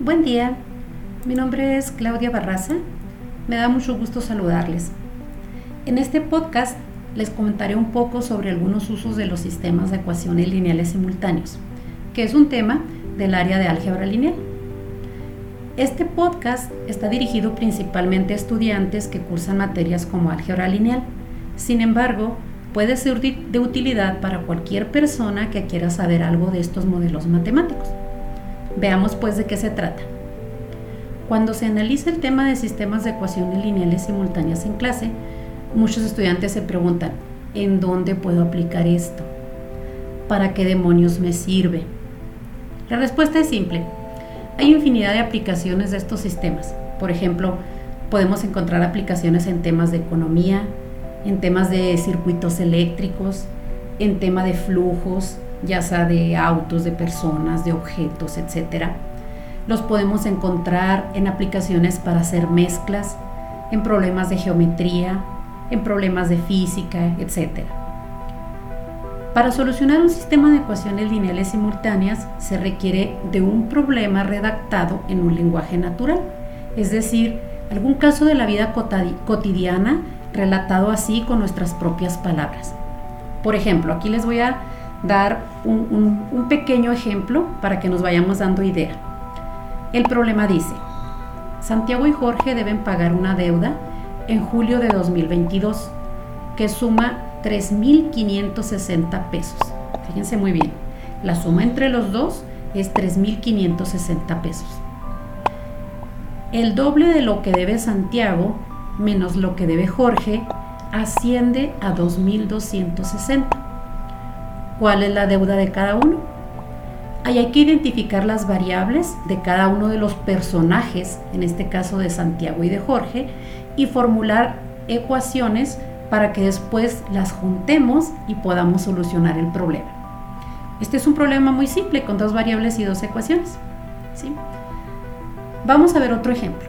Buen día, mi nombre es Claudia Barraza, me da mucho gusto saludarles. En este podcast les comentaré un poco sobre algunos usos de los sistemas de ecuaciones lineales simultáneos, que es un tema del área de álgebra lineal. Este podcast está dirigido principalmente a estudiantes que cursan materias como álgebra lineal. Sin embargo, puede ser de utilidad para cualquier persona que quiera saber algo de estos modelos matemáticos. Veamos pues de qué se trata. Cuando se analiza el tema de sistemas de ecuaciones lineales simultáneas en clase, muchos estudiantes se preguntan, ¿en dónde puedo aplicar esto? ¿Para qué demonios me sirve? La respuesta es simple. Hay infinidad de aplicaciones de estos sistemas. Por ejemplo, podemos encontrar aplicaciones en temas de economía, en temas de circuitos eléctricos, en tema de flujos, ya sea de autos, de personas, de objetos, etc. Los podemos encontrar en aplicaciones para hacer mezclas, en problemas de geometría, en problemas de física, etc. Para solucionar un sistema de ecuaciones lineales simultáneas se requiere de un problema redactado en un lenguaje natural, es decir, algún caso de la vida cotidiana relatado así con nuestras propias palabras. Por ejemplo, aquí les voy a dar un, pequeño ejemplo para que nos vayamos dando idea. El problema dice, Santiago y Jorge deben pagar una deuda en julio de 2022 que suma 3.560 pesos. Fíjense muy bien, la suma entre los dos es 3.560 pesos. El doble de lo que debe Santiago menos lo que debe Jorge asciende a 2.260. ¿Cuál es la deuda de cada uno? Ahí hay que identificar las variables de cada uno de los personajes, en este caso de Santiago y de Jorge, y formular ecuaciones para que después las juntemos y podamos solucionar el problema. Este es un problema muy simple con dos variables y dos ecuaciones. ¿sí? Vamos a ver otro ejemplo.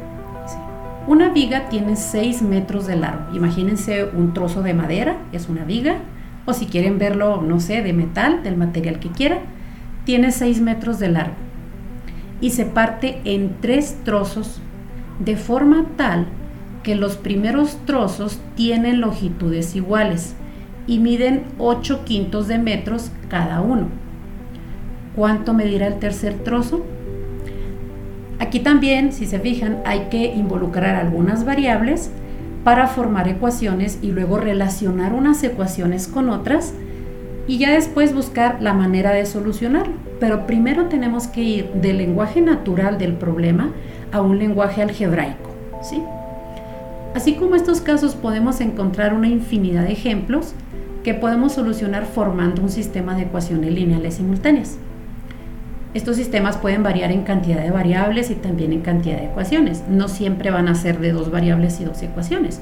Una viga tiene 6 metros de largo. Imagínense un trozo de madera, es una viga, o si quieren verlo, no sé, de metal, del material que quieran, tiene 6 metros de largo. Y se parte en tres trozos de forma tal que los primeros trozos tienen longitudes iguales y miden 8 quintos de metros cada uno. ¿Cuánto medirá el tercer trozo? Aquí también, si se fijan, hay que involucrar algunas variables para formar ecuaciones y luego relacionar unas ecuaciones con otras y ya después buscar la manera de solucionarlo. Pero primero tenemos que ir del lenguaje natural del problema a un lenguaje algebraico. ¿sí? Así como estos casos podemos encontrar una infinidad de ejemplos que podemos solucionar formando un sistema de ecuaciones lineales simultáneas. Estos sistemas pueden variar en cantidad de variables y también en cantidad de ecuaciones. No siempre van a ser de dos variables y dos ecuaciones.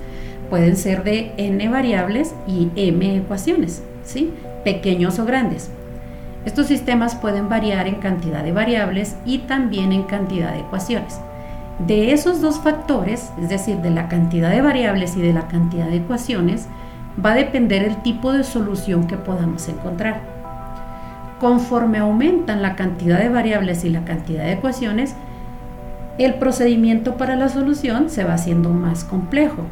Pueden ser de n variables y m ecuaciones, ¿sí? pequeños o grandes. Estos sistemas pueden variar en cantidad de variables y también en cantidad de ecuaciones. De esos dos factores, es decir, de la cantidad de variables y de la cantidad de ecuaciones, va a depender el tipo de solución que podamos encontrar. Conforme aumentan la cantidad de variables y la cantidad de ecuaciones, el procedimiento para la solución se va haciendo más complejo.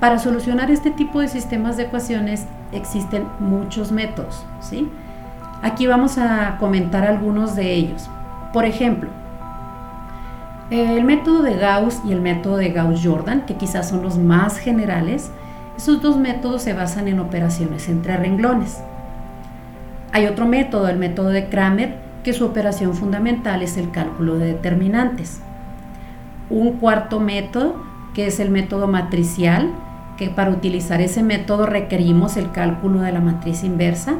Para solucionar este tipo de sistemas de ecuaciones existen muchos métodos. ¿sí? Aquí vamos a comentar algunos de ellos. Por ejemplo, el método de Gauss y el método de Gauss-Jordan, que quizás son los más generales, esos dos métodos se basan en operaciones entre renglones. Hay otro método, el método de Kramer, que su operación fundamental es el cálculo de determinantes. Un cuarto método, que es el método matricial, que para utilizar ese método requerimos el cálculo de la matriz inversa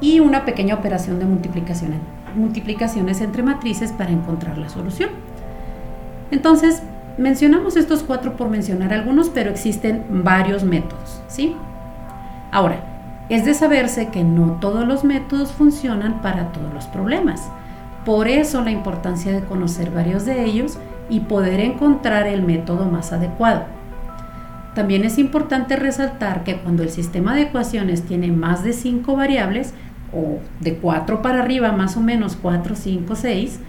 y una pequeña operación de multiplicación, multiplicaciones entre matrices para encontrar la solución. Entonces, mencionamos estos cuatro por mencionar algunos, pero existen varios métodos, ¿sí? Ahora, es de saberse que no todos los métodos funcionan para todos los problemas. Por eso la importancia de conocer varios de ellos y poder encontrar el método más adecuado. También es importante resaltar que cuando el sistema de ecuaciones tiene más de 5 variables, o de 4 para arriba más o menos 4, 5, 6,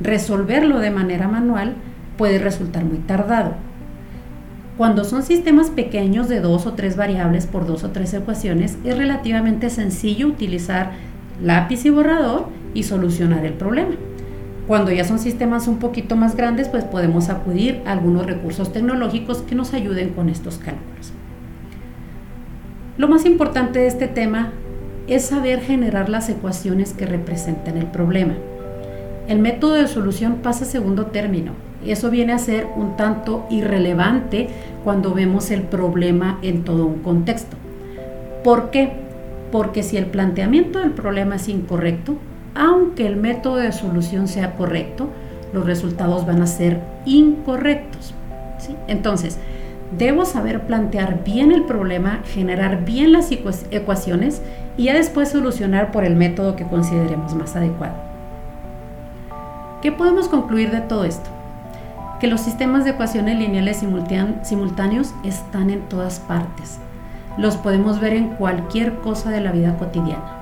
resolverlo de manera manual puede resultar muy tardado. Cuando son sistemas pequeños de dos o tres variables por dos o tres ecuaciones, es relativamente sencillo utilizar lápiz y borrador y solucionar el problema. Cuando ya son sistemas un poquito más grandes, pues podemos acudir a algunos recursos tecnológicos que nos ayuden con estos cálculos. Lo más importante de este tema es saber generar las ecuaciones que representan el problema. El método de solución pasa a segundo término. Eso viene a ser un tanto irrelevante cuando vemos el problema en todo un contexto. ¿Por qué? Porque si el planteamiento del problema es incorrecto, aunque el método de solución sea correcto, los resultados van a ser incorrectos. Entonces, debo saber plantear bien el problema, generar bien las ecuaciones y después solucionar por el método que consideremos más adecuado. ¿Qué podemos concluir de todo esto? Que los sistemas de ecuaciones lineales simultáneos están en todas partes. Los podemos ver en cualquier cosa de la vida cotidiana.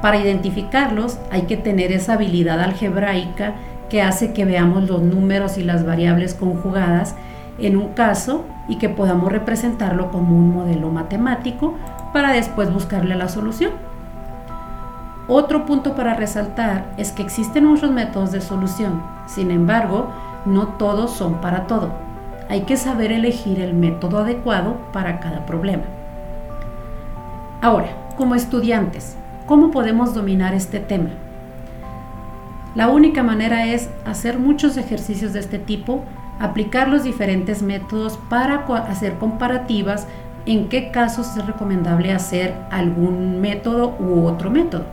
Para identificarlos hay que tener esa habilidad algebraica que hace que veamos los números y las variables conjugadas en un caso y que podamos representarlo como un modelo matemático para después buscarle la solución. Otro punto para resaltar es que existen muchos métodos de solución, sin embargo, no todos son para todo. Hay que saber elegir el método adecuado para cada problema. Ahora, como estudiantes, ¿Cómo podemos dominar este tema? La única manera es hacer muchos ejercicios de este tipo, aplicar los diferentes métodos para hacer comparativas en qué casos es recomendable hacer algún método u otro método.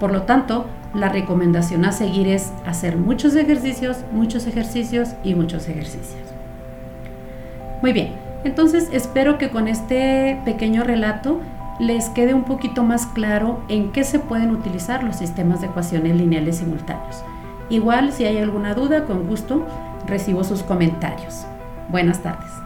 Por lo tanto, la recomendación a seguir es hacer muchos ejercicios, muchos ejercicios y muchos ejercicios. Muy bien, entonces espero que con este pequeño relato les quede un poquito más claro en qué se pueden utilizar los sistemas de ecuaciones lineales simultáneos. Igual, si hay alguna duda, con gusto recibo sus comentarios. Buenas tardes.